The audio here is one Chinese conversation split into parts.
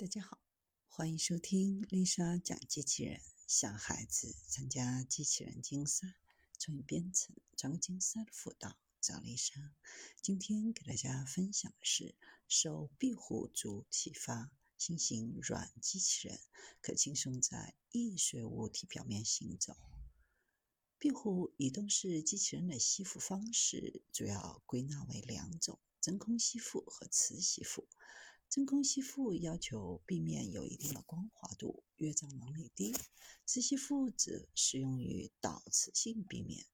大家好，欢迎收听丽莎讲机器人。小孩子参加机器人竞赛、创意编程、创客竞赛的辅导，找丽莎。今天给大家分享的是受壁虎族启发，新型软机器人可轻松在易碎物体表面行走。壁虎移动式机器人的吸附方式主要归纳为两种：真空吸附和磁吸附。真空吸附要求壁面有一定的光滑度，越障能力低；磁吸附则适用于导磁性壁面。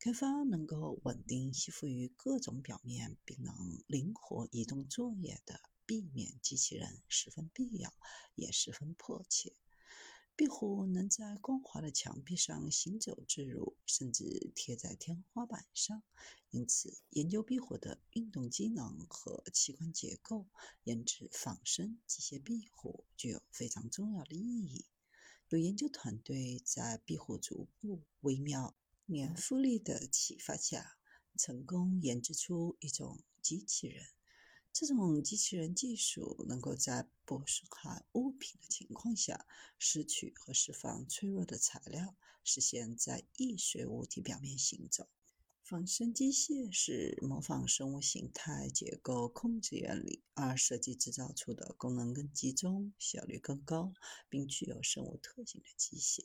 开发能够稳定吸附于各种表面，并能灵活移动作业的避免机器人十分必要，也十分迫切。壁虎能在光滑的墙壁上行走自如，甚至贴在天花板上。因此，研究壁虎的运动机能和器官结构，研制仿生机械壁虎具有非常重要的意义。有研究团队在壁虎足部微妙粘附力的启发下，成功研制出一种机器人。这种机器人技术能够在不损害物品的情况下，拾取和释放脆弱的材料，实现在易碎物体表面行走。仿生机械是模仿生物形态结构控制原理而设计制造出的功能更集中、效率更高，并具有生物特性的机械。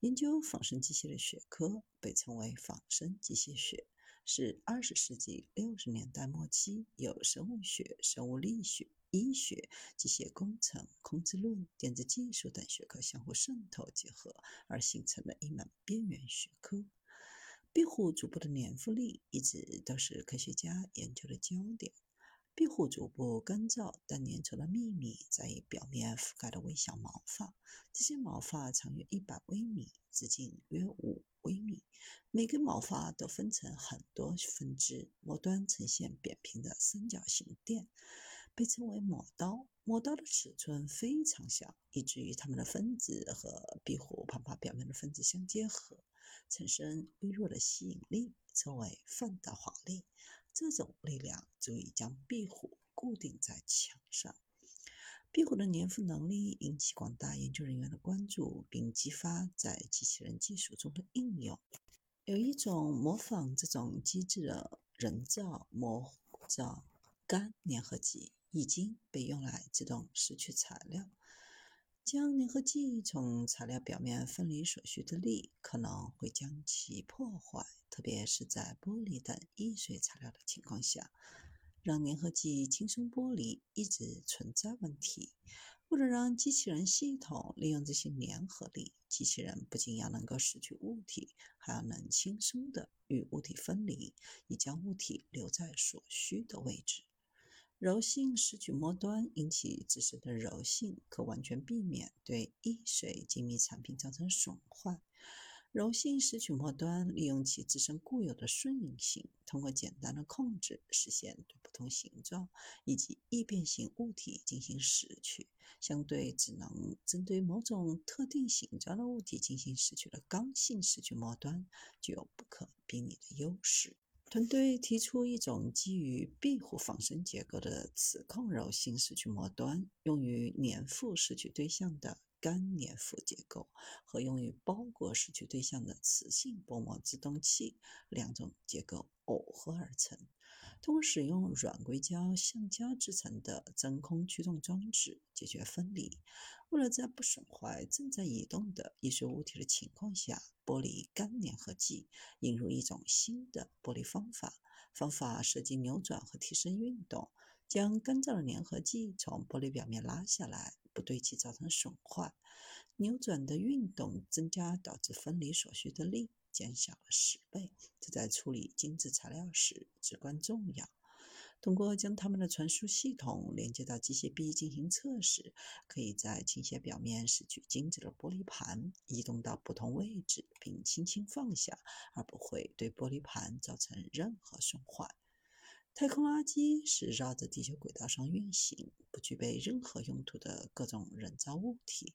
研究仿生机械的学科被称为仿生机械学。是二十世纪六十年代末期，由生物学、生物力学、医学、机械工程、控制论、电子技术等学科相互渗透结合而形成的一门边缘学科。壁虎足部的粘附力一直都是科学家研究的焦点。壁虎足部干燥但粘稠的秘密在于表面覆盖的微小毛发，这些毛发长约一百微米，直径约五微米。每根毛发都分成很多分支，末端呈现扁平的三角形垫，被称为抹刀。抹刀的尺寸非常小，以至于它们的分子和壁虎旁发表面的分子相结合，产生微弱的吸引力，称为范德华力。这种力量足以将壁虎固定在墙上。壁虎的粘附能力引起广大研究人员的关注，并激发在机器人技术中的应用。有一种模仿这种机制的人造模造干粘合剂已经被用来自动拾取材料。将粘合剂从材料表面分离所需的力可能会将其破坏，特别是在玻璃等易碎材料的情况下，让粘合剂轻松剥离一直存在问题。为了让机器人系统利用这些粘合力，机器人不仅要能够拾取物体，还要能轻松地与物体分离，以将物体留在所需的位置。柔性拾取末端因其自身的柔性，可完全避免对易碎精密产品造成损坏。柔性拾取末端利用其自身固有的顺应性，通过简单的控制，实现对不同形状以及易变形物体进行拾取，相对只能针对某种特定形状的物体进行拾取的刚性拾取末端，具有不可比拟的优势。团队提出一种基于壁虎仿生结构的磁控柔性拾取末端，用于粘附拾取对象的。干粘附结构和用于包裹拾取对象的磁性薄膜自动器两种结构耦合而成。通过使用软硅胶橡胶制成的真空驱动装置解决分离。为了在不损坏正在移动的易碎物体的情况下剥离干粘合剂，引入一种新的剥离方法。方法涉及扭转和提升运动，将干燥的粘合剂从玻璃表面拉下来。不对其造成损坏，扭转的运动增加导致分离所需的力，减小了十倍。这在处理精致材料时至关重要。通过将它们的传输系统连接到机械臂进行测试，可以在倾斜表面拾取精致的玻璃盘，移动到不同位置，并轻轻放下，而不会对玻璃盘造成任何损坏。太空垃圾是绕着地球轨道上运行、不具备任何用途的各种人造物体。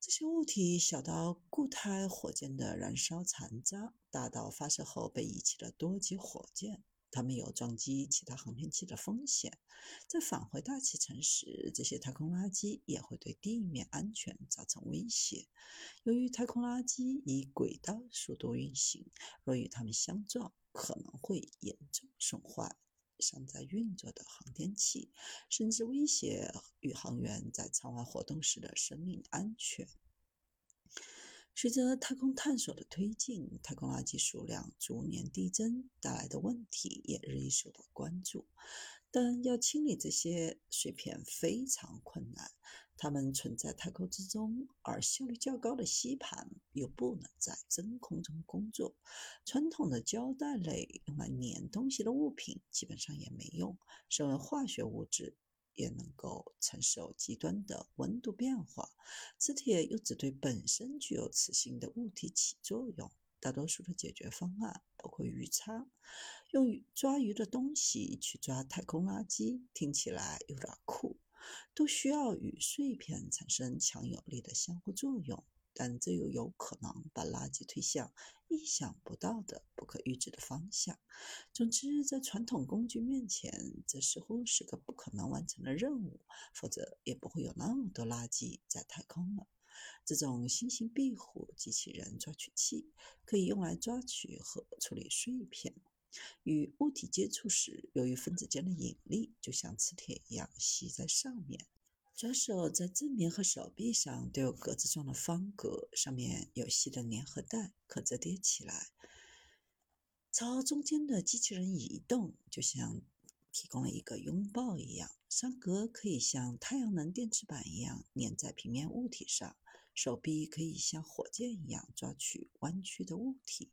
这些物体小到固态火箭的燃烧残渣，大到发射后被遗弃的多级火箭。它们有撞击其他航天器的风险。在返回大气层时，这些太空垃圾也会对地面安全造成威胁。由于太空垃圾以轨道速度运行，若与它们相撞，可能会严重损坏尚在运作的航天器，甚至威胁宇航员在舱外活动时的生命安全。随着太空探索的推进，太空垃圾数量逐年递增，带来的问题也日益受到关注。但要清理这些碎片非常困难，它们存在太空之中，而效率较高的吸盘又不能在真空中工作。传统的胶带类用来粘东西的物品基本上也没用。身为化学物质。也能够承受极端的温度变化。磁铁又只对本身具有磁性的物体起作用。大多数的解决方案包括鱼叉，用抓鱼的东西去抓太空垃圾，听起来有点酷，都需要与碎片产生强有力的相互作用。但这又有可能把垃圾推向意想不到的、不可预知的方向。总之，在传统工具面前，这似乎是个不可能完成的任务。否则，也不会有那么多垃圾在太空了。这种新型壁虎机器人抓取器可以用来抓取和处理碎片。与物体接触时，由于分子间的引力，就像磁铁一样吸在上面。抓手在正面和手臂上都有格子状的方格，上面有细的粘合带，可折叠起来，朝中间的机器人移动，就像提供了一个拥抱一样。三格可以像太阳能电池板一样粘在平面物体上，手臂可以像火箭一样抓取弯曲的物体。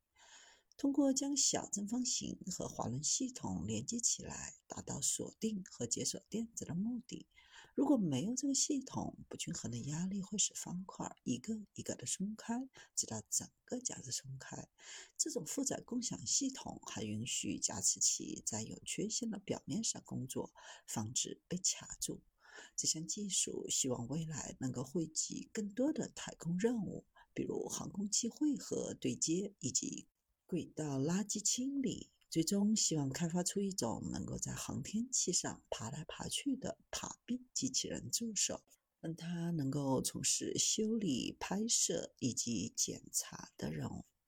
通过将小正方形和滑轮系统连接起来，达到锁定和解锁电子的目的。如果没有这个系统，不均衡的压力会使方块一个一个的松开，直到整个夹子松开。这种负载共享系统还允许加持器在有缺陷的表面上工作，防止被卡住。这项技术希望未来能够惠及更多的太空任务，比如航空器汇合对接以及轨道垃圾清理。最终希望开发出一种能够在航天器上爬来爬去的爬壁机器人助手，让它能够从事修理、拍摄以及检查的任务。